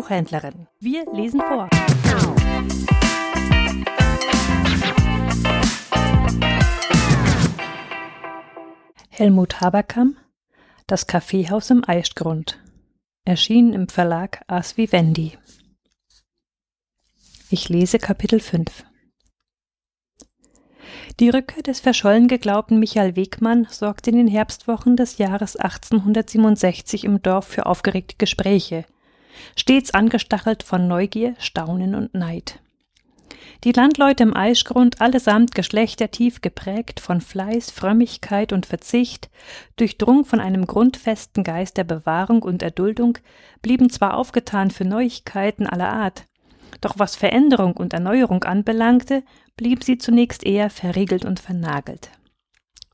Buchhändlerin. Wir lesen vor. Helmut Haberkamp Das Kaffeehaus im Eichgrund Erschienen im Verlag As Vivendi Ich lese Kapitel 5 die Rückkehr des verschollen geglaubten Michael Wegmann sorgte in den Herbstwochen des Jahres 1867 im Dorf für aufgeregte Gespräche, stets angestachelt von Neugier, Staunen und Neid. Die Landleute im Eichgrund, allesamt geschlechtertief geprägt von Fleiß, Frömmigkeit und Verzicht, durchdrungen von einem grundfesten Geist der Bewahrung und Erduldung, blieben zwar aufgetan für Neuigkeiten aller Art, doch was Veränderung und Erneuerung anbelangte, blieb sie zunächst eher verriegelt und vernagelt.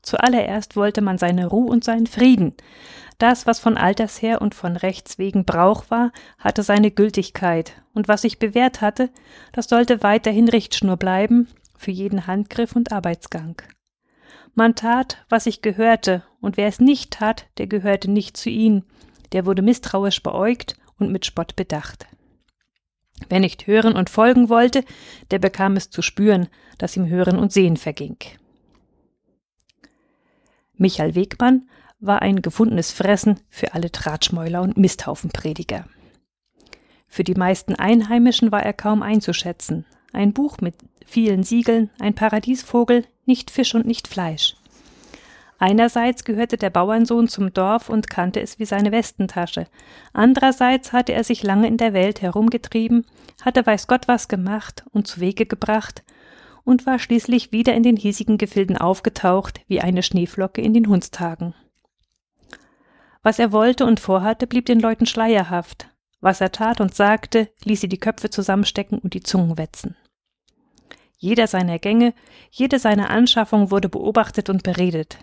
Zuallererst wollte man seine Ruhe und seinen Frieden. Das, was von alters her und von Rechts wegen Brauch war, hatte seine Gültigkeit, und was sich bewährt hatte, das sollte weiterhin Richtschnur bleiben für jeden Handgriff und Arbeitsgang. Man tat, was sich gehörte, und wer es nicht tat, der gehörte nicht zu ihnen, der wurde misstrauisch beäugt und mit Spott bedacht. Wer nicht hören und folgen wollte, der bekam es zu spüren, dass ihm Hören und Sehen verging. Michael Wegmann war ein gefundenes Fressen für alle Tratschmäuler und Misthaufenprediger. Für die meisten Einheimischen war er kaum einzuschätzen. Ein Buch mit vielen Siegeln, ein Paradiesvogel, nicht Fisch und nicht Fleisch. Einerseits gehörte der Bauernsohn zum Dorf und kannte es wie seine Westentasche. Andererseits hatte er sich lange in der Welt herumgetrieben, hatte weiß Gott was gemacht und zu Wege gebracht und war schließlich wieder in den hiesigen Gefilden aufgetaucht, wie eine Schneeflocke in den Hundstagen. Was er wollte und vorhatte, blieb den Leuten schleierhaft. Was er tat und sagte, ließ sie die Köpfe zusammenstecken und die Zungen wetzen. Jeder seiner Gänge, jede seiner Anschaffung wurde beobachtet und beredet.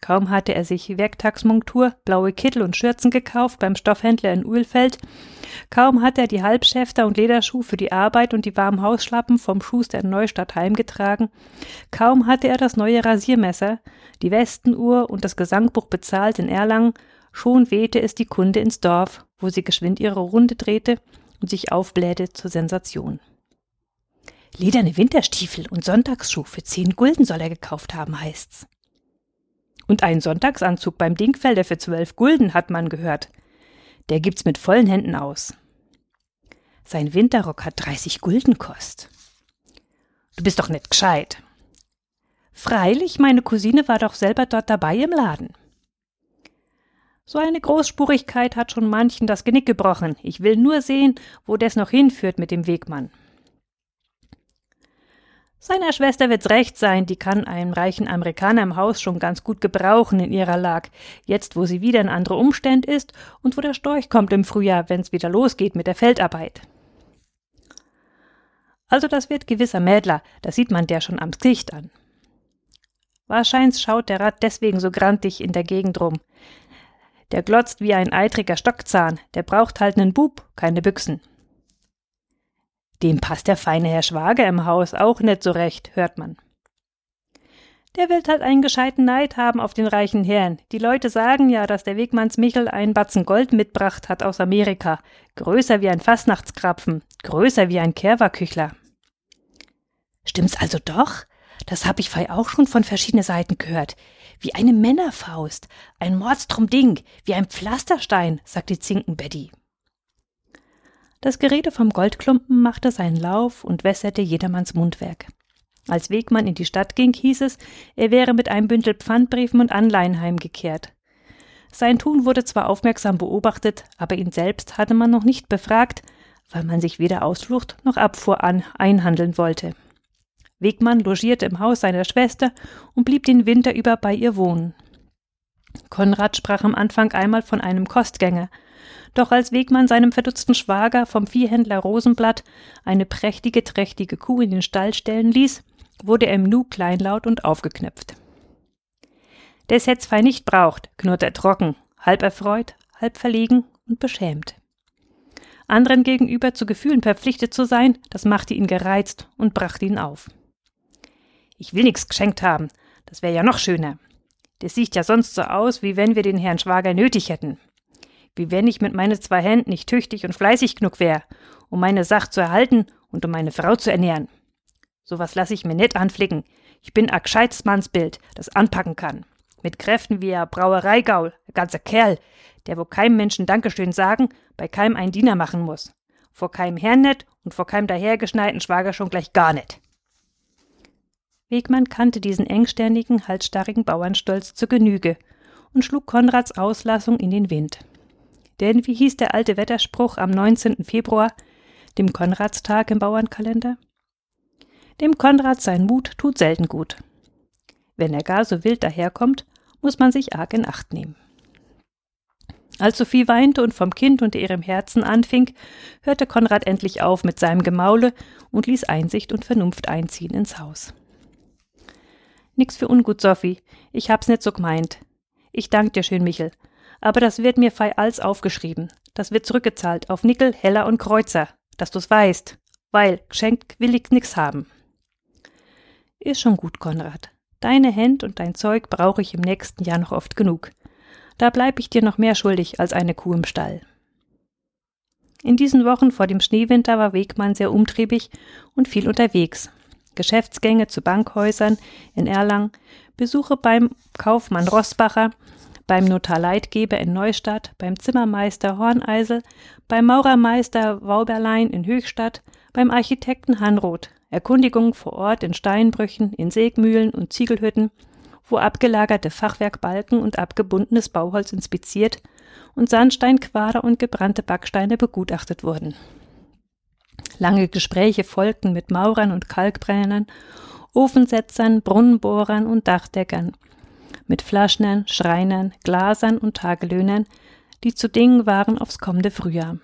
Kaum hatte er sich Werktagsmontur, blaue Kittel und Schürzen gekauft beim Stoffhändler in Uhlfeld, kaum hatte er die Halbschäfter und Lederschuh für die Arbeit und die warmen Hausschlappen vom Schuster in Neustadt heimgetragen, kaum hatte er das neue Rasiermesser, die Westenuhr und das Gesangbuch bezahlt in Erlangen, schon wehte es die Kunde ins Dorf, wo sie geschwind ihre Runde drehte und sich aufblähte zur Sensation. Lederne Winterstiefel und Sonntagsschuh für zehn Gulden soll er gekauft haben, heißt's. Und einen Sonntagsanzug beim Dingfelder für zwölf Gulden, hat man gehört. Der gibt's mit vollen Händen aus. Sein Winterrock hat 30 Gulden kost. Du bist doch nicht gescheit. Freilich, meine Cousine war doch selber dort dabei im Laden. So eine Großspurigkeit hat schon manchen das Genick gebrochen. Ich will nur sehen, wo das noch hinführt mit dem Wegmann. Seiner Schwester wird's recht sein, die kann einen reichen Amerikaner im Haus schon ganz gut gebrauchen in ihrer Lag, jetzt wo sie wieder in andere Umständ ist und wo der Storch kommt im Frühjahr, wenn's wieder losgeht mit der Feldarbeit. Also das wird gewisser Mädler, das sieht man der schon am Gesicht an. Wahrscheinlich schaut der Rat deswegen so grantig in der Gegend rum. Der glotzt wie ein eitriger Stockzahn, der braucht halt nen Bub, keine Büchsen. Dem passt der feine Herr Schwager im Haus auch nicht so recht, hört man. Der will halt einen gescheiten Neid haben auf den reichen Herrn. Die Leute sagen ja, dass der Wegmanns Michel einen Batzen Gold mitbracht hat aus Amerika. Größer wie ein Fastnachtskrapfen, größer wie ein Kerwerküchler. Stimmt's also doch? Das hab ich fei auch schon von verschiedenen Seiten gehört. Wie eine Männerfaust, ein Mordstrom Ding, wie ein Pflasterstein, sagt die Zinkenbetty. Das Gerede vom Goldklumpen machte seinen Lauf und wässerte jedermanns Mundwerk. Als Wegmann in die Stadt ging, hieß es, er wäre mit einem Bündel Pfandbriefen und Anleihen heimgekehrt. Sein Tun wurde zwar aufmerksam beobachtet, aber ihn selbst hatte man noch nicht befragt, weil man sich weder Ausflucht noch Abfuhr an einhandeln wollte. Wegmann logierte im Haus seiner Schwester und blieb den Winter über bei ihr wohnen. Konrad sprach am Anfang einmal von einem Kostgänger, doch als Wegmann seinem verdutzten Schwager vom Viehhändler Rosenblatt eine prächtige, trächtige Kuh in den Stall stellen ließ, wurde er im Nu kleinlaut und aufgeknöpft. Des hätt's fei nicht braucht, knurrte er trocken, halb erfreut, halb verlegen und beschämt. Anderen gegenüber zu Gefühlen verpflichtet zu sein, das machte ihn gereizt und brachte ihn auf. Ich will nix geschenkt haben, das wär ja noch schöner. Das sieht ja sonst so aus, wie wenn wir den Herrn Schwager nötig hätten. Wie wenn ich mit meinen zwei Händen nicht tüchtig und fleißig genug wär, um meine Sach zu erhalten und um meine Frau zu ernähren. Sowas lass ich mir net anflicken. Ich bin a gescheites Mannsbild, das anpacken kann. Mit Kräften wie a Brauereigaul, a ganzer Kerl, der wo keinem Menschen Dankeschön sagen, bei keinem ein Diener machen muss. Vor keinem Herrn net und vor keinem dahergeschneiten Schwager schon gleich gar net. Wegmann kannte diesen engständigen, halsstarrigen Bauernstolz zur Genüge und schlug Konrads Auslassung in den Wind. Denn wie hieß der alte Wetterspruch am 19. Februar, dem Konradstag im Bauernkalender? Dem Konrad sein Mut tut selten gut. Wenn er gar so wild daherkommt, muss man sich arg in Acht nehmen. Als Sophie weinte und vom Kind unter ihrem Herzen anfing, hörte Konrad endlich auf mit seinem Gemaule und ließ Einsicht und Vernunft einziehen ins Haus. Nix für ungut, Sophie. Ich hab's nicht so gemeint. Ich dank dir schön, Michel. Aber das wird mir fei als aufgeschrieben. Das wird zurückgezahlt auf Nickel, Heller und Kreuzer, dass du's weißt. Weil geschenkt will ich nix haben. Ist schon gut, Konrad. Deine Händ und dein Zeug brauche ich im nächsten Jahr noch oft genug. Da bleib ich dir noch mehr schuldig als eine Kuh im Stall. In diesen Wochen vor dem Schneewinter war Wegmann sehr umtriebig und viel unterwegs. Geschäftsgänge zu Bankhäusern in Erlangen, Besuche beim Kaufmann Rossbacher, beim Notar Leitgeber in Neustadt, beim Zimmermeister Horneisel, beim Maurermeister Wauberlein in Höchstadt, beim Architekten Hanroth, Erkundigungen vor Ort in Steinbrüchen, in Sägmühlen und Ziegelhütten, wo abgelagerte Fachwerkbalken und abgebundenes Bauholz inspiziert und Sandsteinquader und gebrannte Backsteine begutachtet wurden. Lange Gespräche folgten mit Maurern und Kalkbrennern, Ofensetzern, Brunnenbohrern und Dachdeckern, mit Flaschnern, Schreinern, Glasern und Tagelöhnern, die zu Dingen waren aufs kommende Frühjahr.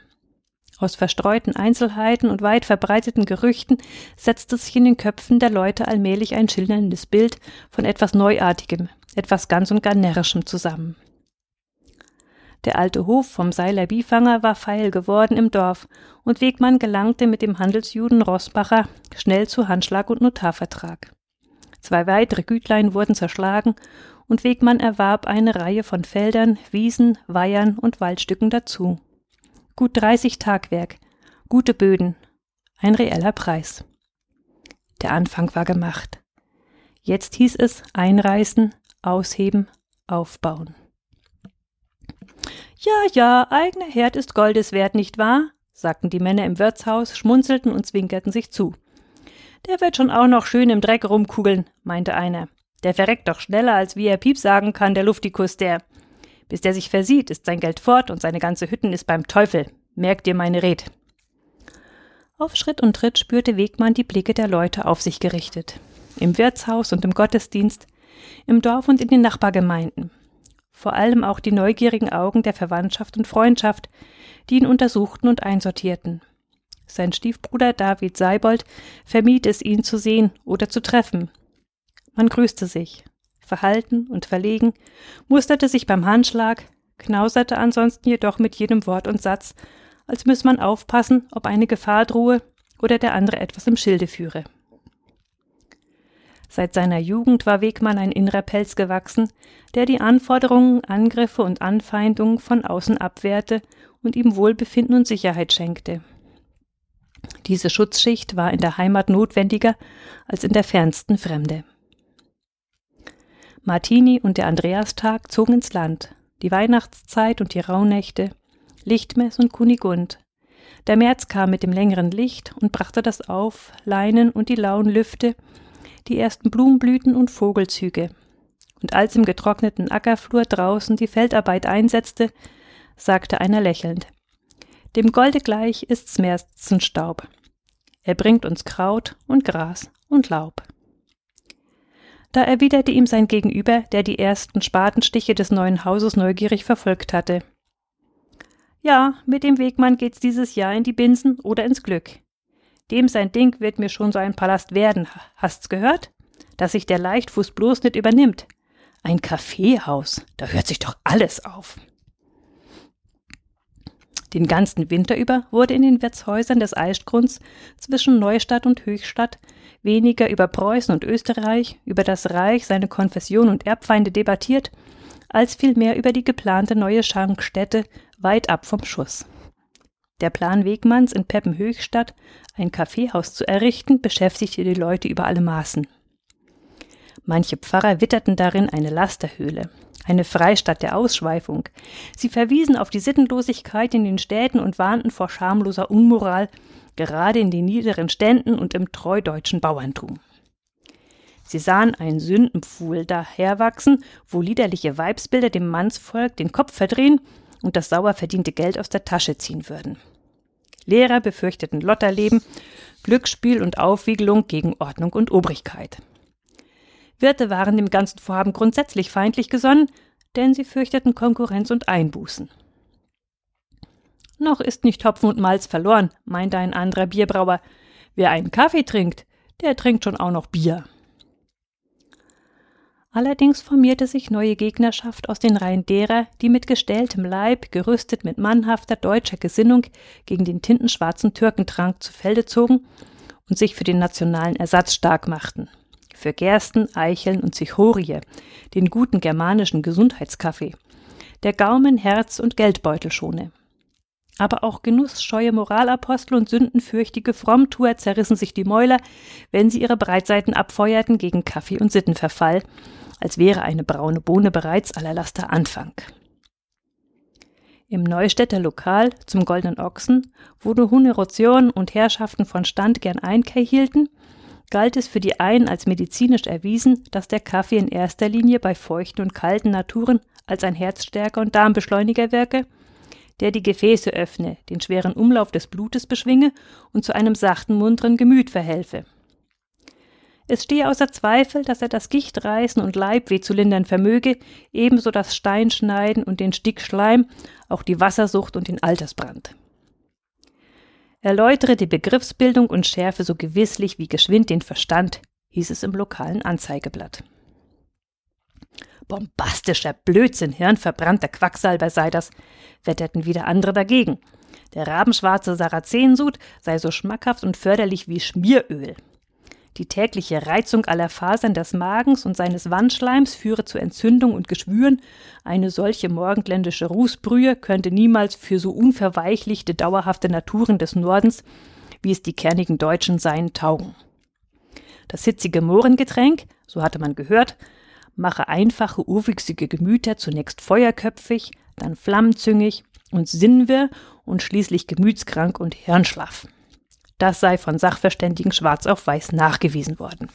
Aus verstreuten Einzelheiten und weit verbreiteten Gerüchten setzte sich in den Köpfen der Leute allmählich ein schilderndes Bild von etwas Neuartigem, etwas ganz und gar Närrischem zusammen. Der alte Hof vom Seiler Biefanger war feil geworden im Dorf, und Wegmann gelangte mit dem Handelsjuden Rossbacher schnell zu Handschlag und Notarvertrag. Zwei weitere Gütlein wurden zerschlagen, und Wegmann erwarb eine Reihe von Feldern, Wiesen, Weihern und Waldstücken dazu. Gut 30 Tagwerk, gute Böden, ein reeller Preis. Der Anfang war gemacht. Jetzt hieß es einreißen, ausheben, aufbauen. Ja, ja, eigener Herd ist Goldes wert, nicht wahr? sagten die Männer im Wirtshaus, schmunzelten und zwinkerten sich zu. Der wird schon auch noch schön im Dreck rumkugeln, meinte einer. Der verreckt doch schneller, als wie er Piep sagen kann, der Luftikus, der. Bis der sich versieht, ist sein Geld fort und seine ganze Hütten ist beim Teufel. Merkt dir meine Red. Auf Schritt und Tritt spürte Wegmann die Blicke der Leute auf sich gerichtet. Im Wirtshaus und im Gottesdienst, im Dorf und in den Nachbargemeinden. Vor allem auch die neugierigen Augen der Verwandtschaft und Freundschaft, die ihn untersuchten und einsortierten. Sein Stiefbruder David Seibold vermied es, ihn zu sehen oder zu treffen. Man grüßte sich, verhalten und verlegen, musterte sich beim Handschlag, knauserte ansonsten jedoch mit jedem Wort und Satz, als müsse man aufpassen, ob eine Gefahr drohe oder der andere etwas im Schilde führe. Seit seiner Jugend war Wegmann ein innerer Pelz gewachsen, der die Anforderungen, Angriffe und Anfeindungen von außen abwehrte und ihm Wohlbefinden und Sicherheit schenkte. Diese Schutzschicht war in der Heimat notwendiger als in der fernsten Fremde. Martini und der Andreastag zogen ins Land, die Weihnachtszeit und die Rauhnächte, Lichtmess und Kunigund. Der März kam mit dem längeren Licht und brachte das Auf, Leinen und die lauen Lüfte, die ersten Blumenblüten und Vogelzüge. Und als im getrockneten Ackerflur draußen die Feldarbeit einsetzte, sagte einer lächelnd, dem Golde gleich ist's Märzenstaub. Er bringt uns Kraut und Gras und Laub. Da erwiderte ihm sein Gegenüber, der die ersten Spatenstiche des neuen Hauses neugierig verfolgt hatte. Ja, mit dem Wegmann geht's dieses Jahr in die Binsen oder ins Glück. Dem sein Ding wird mir schon so ein Palast werden, hast's gehört? Dass sich der Leichtfuß bloß nicht übernimmt. Ein Kaffeehaus, da hört sich doch alles auf. Den ganzen Winter über wurde in den Wirtshäusern des Eichgrunds zwischen Neustadt und Höchstadt weniger über Preußen und Österreich, über das Reich, seine Konfession und Erbfeinde debattiert, als vielmehr über die geplante neue Schankstätte weit ab vom Schuss. Der Plan Wegmanns in Peppenhöchstadt, ein Kaffeehaus zu errichten, beschäftigte die Leute über alle Maßen. Manche Pfarrer witterten darin eine Lasterhöhle, eine Freistadt der Ausschweifung. Sie verwiesen auf die Sittenlosigkeit in den Städten und warnten vor schamloser Unmoral, gerade in den niederen Ständen und im treudeutschen Bauerntum. Sie sahen einen Sündenpfuhl daherwachsen, wo liederliche Weibsbilder dem Mannsvolk den Kopf verdrehen und das sauer verdiente Geld aus der Tasche ziehen würden. Lehrer befürchteten Lotterleben, Glücksspiel und Aufwiegelung gegen Ordnung und Obrigkeit. Wirte waren dem ganzen Vorhaben grundsätzlich feindlich gesonnen, denn sie fürchteten Konkurrenz und Einbußen. Noch ist nicht Hopfen und Malz verloren, meinte ein anderer Bierbrauer. Wer einen Kaffee trinkt, der trinkt schon auch noch Bier. Allerdings formierte sich neue Gegnerschaft aus den Reihen derer, die mit gestähltem Leib, gerüstet mit mannhafter deutscher Gesinnung, gegen den tintenschwarzen Türkentrank zu Felde zogen und sich für den nationalen Ersatz stark machten. Für Gersten, Eicheln und Zichorie, den guten germanischen Gesundheitskaffee, der Gaumen, Herz und Geldbeutel schone. Aber auch genussscheue Moralapostel und sündenfürchtige Frommtuer zerrissen sich die Mäuler, wenn sie ihre Breitseiten abfeuerten gegen Kaffee und Sittenverfall als wäre eine braune Bohne bereits aller Laster Anfang. Im Neustädter Lokal zum Goldenen Ochsen, wo die Huneration und Herrschaften von Stand gern Einkehr hielten, galt es für die einen als medizinisch erwiesen, dass der Kaffee in erster Linie bei feuchten und kalten Naturen als ein Herzstärker und Darmbeschleuniger wirke, der die Gefäße öffne, den schweren Umlauf des Blutes beschwinge und zu einem sachten, munteren Gemüt verhelfe. Es stehe außer Zweifel, dass er das Gichtreißen und Leibweh zu lindern vermöge, ebenso das Steinschneiden und den Stickschleim, auch die Wassersucht und den Altersbrand. Erläutere die Begriffsbildung und schärfe so gewisslich wie geschwind den Verstand, hieß es im lokalen Anzeigeblatt. Bombastischer Blödsinn, hirnverbrannter Quacksalber sei das, wetterten wieder andere dagegen. Der rabenschwarze Sarazensud sei so schmackhaft und förderlich wie Schmieröl. Die tägliche Reizung aller Fasern des Magens und seines Wandschleims führe zu Entzündung und Geschwüren. Eine solche morgenländische Rußbrühe könnte niemals für so unverweichlichte, dauerhafte Naturen des Nordens, wie es die kernigen Deutschen seien, taugen. Das hitzige Mohrengetränk, so hatte man gehört, mache einfache, urwüchsige Gemüter zunächst feuerköpfig, dann flammenzüngig und sinnwirr und schließlich gemütskrank und hirnschlaff. Das sei von Sachverständigen schwarz auf weiß nachgewiesen worden.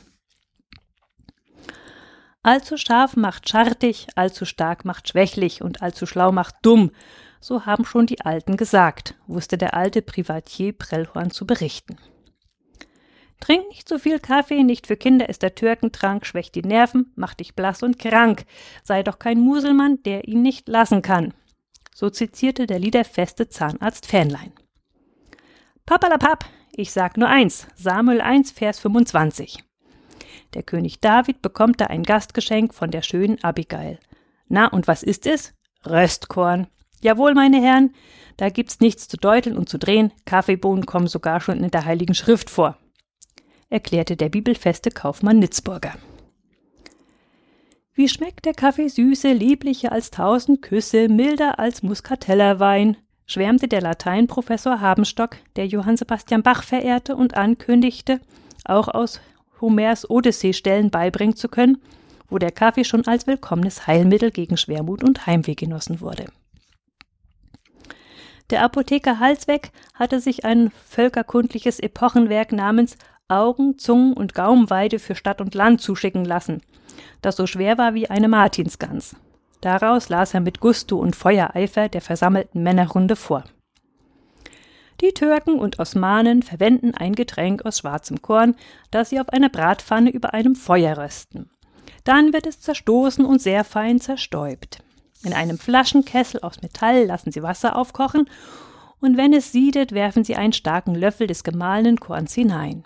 Allzu scharf macht schartig, allzu stark macht schwächlich und allzu schlau macht dumm, so haben schon die Alten gesagt, wusste der alte Privatier Prellhorn zu berichten. Trink nicht so viel Kaffee, nicht für Kinder ist der Türkentrank, schwächt die Nerven, macht dich blass und krank, sei doch kein Muselmann, der ihn nicht lassen kann. So zitierte der liederfeste Zahnarzt Fähnlein. Papalapap, ich sag nur eins, Samuel 1, Vers 25. Der König David bekommt da ein Gastgeschenk von der schönen Abigail. Na, und was ist es? Röstkorn. Jawohl, meine Herren, da gibt's nichts zu deuteln und zu drehen, Kaffeebohnen kommen sogar schon in der Heiligen Schrift vor, erklärte der bibelfeste Kaufmann Nitzburger. Wie schmeckt der Kaffee süße, lieblicher als tausend Küsse, milder als Muskatellerwein, schwärmte der Lateinprofessor Habenstock, der Johann Sebastian Bach verehrte und ankündigte, auch aus Homers Odyssee-Stellen beibringen zu können, wo der Kaffee schon als willkommenes Heilmittel gegen Schwermut und Heimweh genossen wurde. Der Apotheker Halsweg hatte sich ein völkerkundliches Epochenwerk namens Augen, Zungen und Gaumenweide für Stadt und Land zuschicken lassen, das so schwer war wie eine Martinsgans. Daraus las er mit Gusto und Feuereifer der versammelten Männerrunde vor. Die Türken und Osmanen verwenden ein Getränk aus schwarzem Korn, das sie auf einer Bratpfanne über einem Feuer rösten. Dann wird es zerstoßen und sehr fein zerstäubt. In einem Flaschenkessel aus Metall lassen sie Wasser aufkochen und wenn es siedet, werfen sie einen starken Löffel des gemahlenen Korns hinein.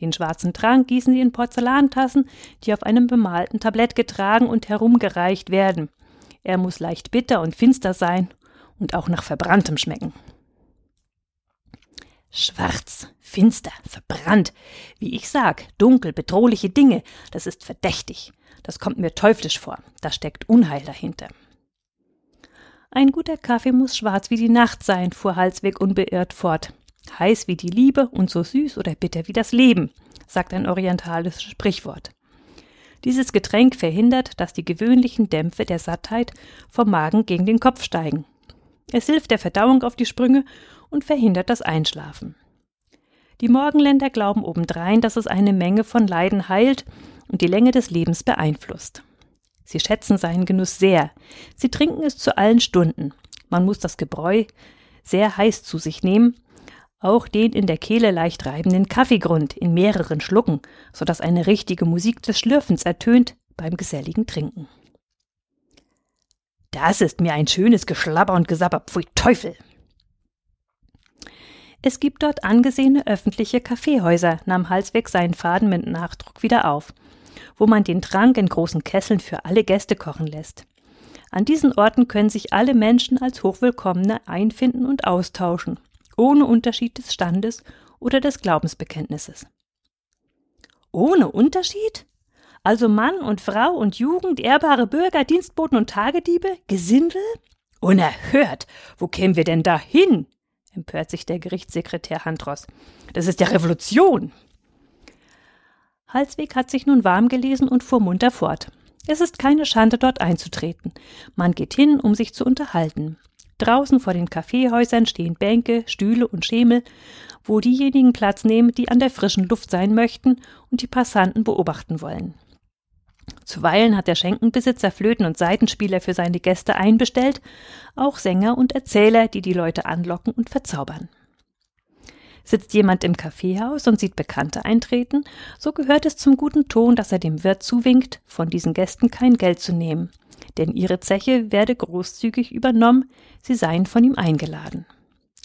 Den schwarzen Trank gießen sie in Porzellantassen, die auf einem bemalten Tablett getragen und herumgereicht werden. Er muss leicht bitter und finster sein und auch nach Verbranntem schmecken. Schwarz, finster, verbrannt. Wie ich sag, dunkel, bedrohliche Dinge, das ist verdächtig. Das kommt mir teuflisch vor. Da steckt Unheil dahinter. Ein guter Kaffee muss schwarz wie die Nacht sein, fuhr Halsweg unbeirrt fort. Heiß wie die Liebe und so süß oder bitter wie das Leben, sagt ein orientalisches Sprichwort. Dieses Getränk verhindert, dass die gewöhnlichen Dämpfe der Sattheit vom Magen gegen den Kopf steigen. Es hilft der Verdauung auf die Sprünge und verhindert das Einschlafen. Die Morgenländer glauben obendrein, dass es eine Menge von Leiden heilt und die Länge des Lebens beeinflusst. Sie schätzen seinen Genuss sehr. Sie trinken es zu allen Stunden. Man muss das Gebräu sehr heiß zu sich nehmen, auch den in der Kehle leicht reibenden Kaffeegrund in mehreren Schlucken, so dass eine richtige Musik des Schlürfens ertönt beim geselligen Trinken. Das ist mir ein schönes Geschlabber und Gesapper, pfui Teufel! Es gibt dort angesehene öffentliche Kaffeehäuser, nahm Halsweg seinen Faden mit Nachdruck wieder auf, wo man den Trank in großen Kesseln für alle Gäste kochen lässt. An diesen Orten können sich alle Menschen als Hochwillkommene einfinden und austauschen, ohne Unterschied des Standes oder des Glaubensbekenntnisses. Ohne Unterschied? Also Mann und Frau und Jugend, ehrbare Bürger, Dienstboten und Tagediebe, Gesindel? Unerhört! Wo kämen wir denn da hin? empört sich der Gerichtssekretär Handros. Das ist ja Revolution! Halsweg hat sich nun warm gelesen und fuhr munter fort. Es ist keine Schande, dort einzutreten. Man geht hin, um sich zu unterhalten. Draußen vor den Kaffeehäusern stehen Bänke, Stühle und Schemel, wo diejenigen Platz nehmen, die an der frischen Luft sein möchten und die Passanten beobachten wollen. Zuweilen hat der Schenkenbesitzer Flöten und Seitenspieler für seine Gäste einbestellt, auch Sänger und Erzähler, die die Leute anlocken und verzaubern. Sitzt jemand im Kaffeehaus und sieht Bekannte eintreten, so gehört es zum guten Ton, dass er dem Wirt zuwinkt, von diesen Gästen kein Geld zu nehmen, denn ihre Zeche werde großzügig übernommen, sie seien von ihm eingeladen.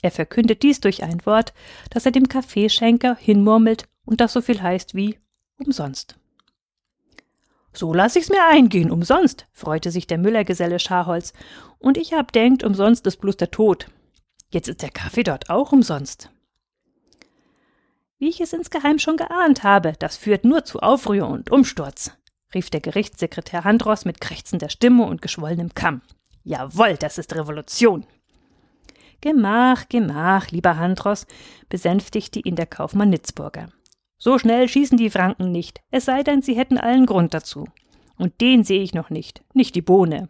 Er verkündet dies durch ein Wort, das er dem Kaffeeschenker hinmurmelt und das so viel heißt wie umsonst. So lass ich's mir eingehen, umsonst, freute sich der Müllergeselle Scharholz, und ich hab denkt, umsonst ist bloß der Tod. Jetzt ist der Kaffee dort auch umsonst. Wie ich es insgeheim schon geahnt habe, das führt nur zu Aufruhr und Umsturz, rief der Gerichtssekretär Handros mit krächzender Stimme und geschwollenem Kamm. Jawohl, das ist Revolution. Gemach, gemach, lieber Handros, besänftigte ihn der Kaufmann Nitzburger. So schnell schießen die Franken nicht, es sei denn, sie hätten allen Grund dazu. Und den sehe ich noch nicht, nicht die Bohne.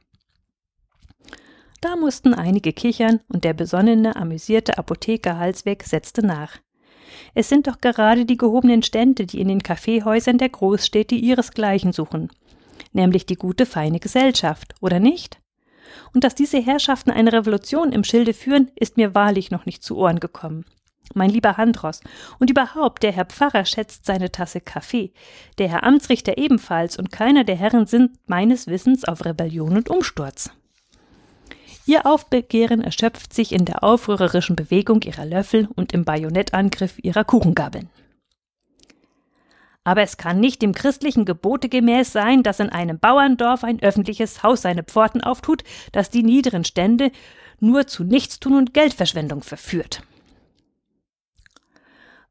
Da mussten einige kichern, und der besonnene, amüsierte Apotheker Halsweg setzte nach. Es sind doch gerade die gehobenen Stände, die in den Kaffeehäusern der Großstädte ihresgleichen suchen, nämlich die gute, feine Gesellschaft, oder nicht? Und dass diese Herrschaften eine Revolution im Schilde führen, ist mir wahrlich noch nicht zu Ohren gekommen. Mein lieber Handros, und überhaupt, der Herr Pfarrer schätzt seine Tasse Kaffee, der Herr Amtsrichter ebenfalls, und keiner der Herren sind meines Wissens auf Rebellion und Umsturz. Ihr Aufbegehren erschöpft sich in der aufrührerischen Bewegung ihrer Löffel und im Bajonettangriff ihrer Kuchengabeln. Aber es kann nicht dem christlichen Gebote gemäß sein, dass in einem Bauerndorf ein öffentliches Haus seine Pforten auftut, das die niederen Stände nur zu Nichtstun und Geldverschwendung verführt.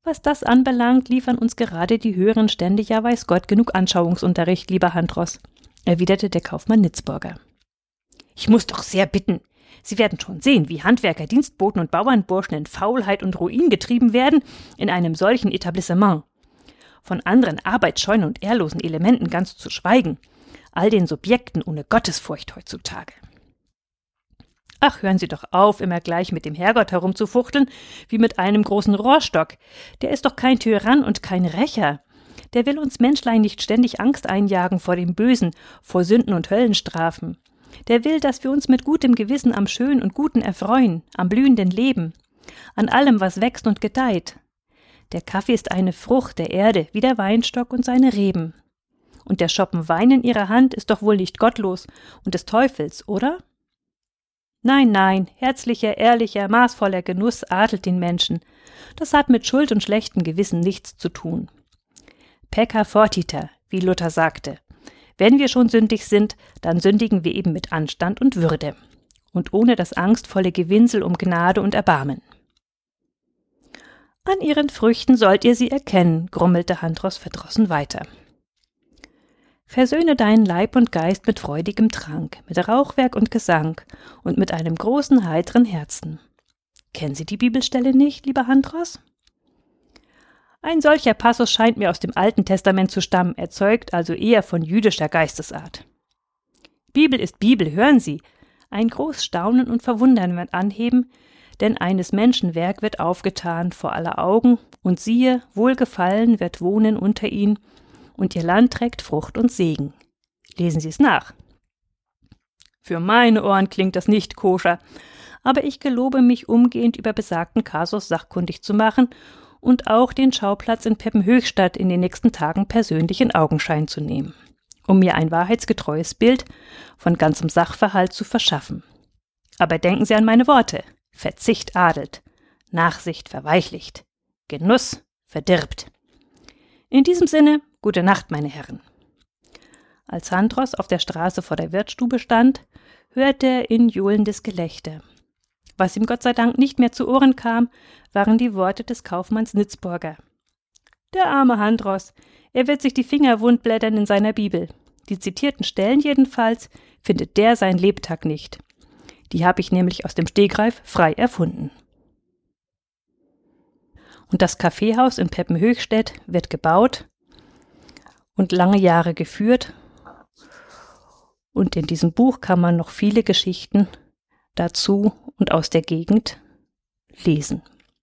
Was das anbelangt, liefern uns gerade die höheren Stände ja weiß Gott genug Anschauungsunterricht, lieber Handros, erwiderte der Kaufmann Nitzburger. Ich muss doch sehr bitten. Sie werden schon sehen, wie Handwerker, Dienstboten und Bauernburschen in Faulheit und Ruin getrieben werden in einem solchen Etablissement. Von anderen arbeitsscheuen und ehrlosen Elementen ganz zu schweigen. All den Subjekten ohne Gottesfurcht heutzutage. Ach, hören Sie doch auf, immer gleich mit dem Herrgott herumzufuchteln, wie mit einem großen Rohrstock. Der ist doch kein Tyrann und kein Rächer. Der will uns Menschlein nicht ständig Angst einjagen vor dem Bösen, vor Sünden und Höllenstrafen. Der will, dass wir uns mit gutem Gewissen am Schönen und Guten erfreuen, am blühenden Leben, an allem, was wächst und gedeiht. Der Kaffee ist eine Frucht der Erde, wie der Weinstock und seine Reben. Und der Schoppen Wein in ihrer Hand ist doch wohl nicht gottlos und des Teufels, oder? Nein, nein, herzlicher, ehrlicher, maßvoller Genuss adelt den Menschen. Das hat mit Schuld und schlechtem Gewissen nichts zu tun. Pecca fortiter, wie Luther sagte. Wenn wir schon sündig sind, dann sündigen wir eben mit Anstand und Würde und ohne das angstvolle Gewinsel um Gnade und Erbarmen. An ihren Früchten sollt ihr sie erkennen, grummelte Handros verdrossen weiter. Versöhne deinen Leib und Geist mit freudigem Trank, mit Rauchwerk und Gesang und mit einem großen, heiteren Herzen. Kennen Sie die Bibelstelle nicht, lieber Handros? Ein solcher Passus scheint mir aus dem Alten Testament zu stammen, erzeugt also eher von jüdischer Geistesart. Bibel ist Bibel, hören Sie. Ein groß Staunen und Verwundern wird anheben, denn eines Menschen Werk wird aufgetan vor aller Augen, und siehe, Wohlgefallen wird wohnen unter ihnen, und ihr Land trägt Frucht und Segen. Lesen Sie es nach. Für meine Ohren klingt das nicht koscher, aber ich gelobe mich umgehend über besagten Kasus sachkundig zu machen und auch den Schauplatz in Peppenhöchstadt in den nächsten Tagen persönlich in Augenschein zu nehmen, um mir ein wahrheitsgetreues Bild von ganzem Sachverhalt zu verschaffen. Aber denken Sie an meine Worte. Verzicht adelt, Nachsicht verweichlicht, Genuss verdirbt. In diesem Sinne, gute Nacht, meine Herren. Als Sandros auf der Straße vor der Wirtsstube stand, hörte er in johlendes Gelächter. Was ihm Gott sei Dank nicht mehr zu Ohren kam, waren die Worte des Kaufmanns Nitzburger. Der arme Handros, er wird sich die Finger wundblättern in seiner Bibel. Die zitierten Stellen jedenfalls findet der sein Lebtag nicht. Die habe ich nämlich aus dem Stegreif frei erfunden. Und das Kaffeehaus in Peppenhöchstädt wird gebaut und lange Jahre geführt. Und in diesem Buch kann man noch viele Geschichten dazu und aus der Gegend lesen.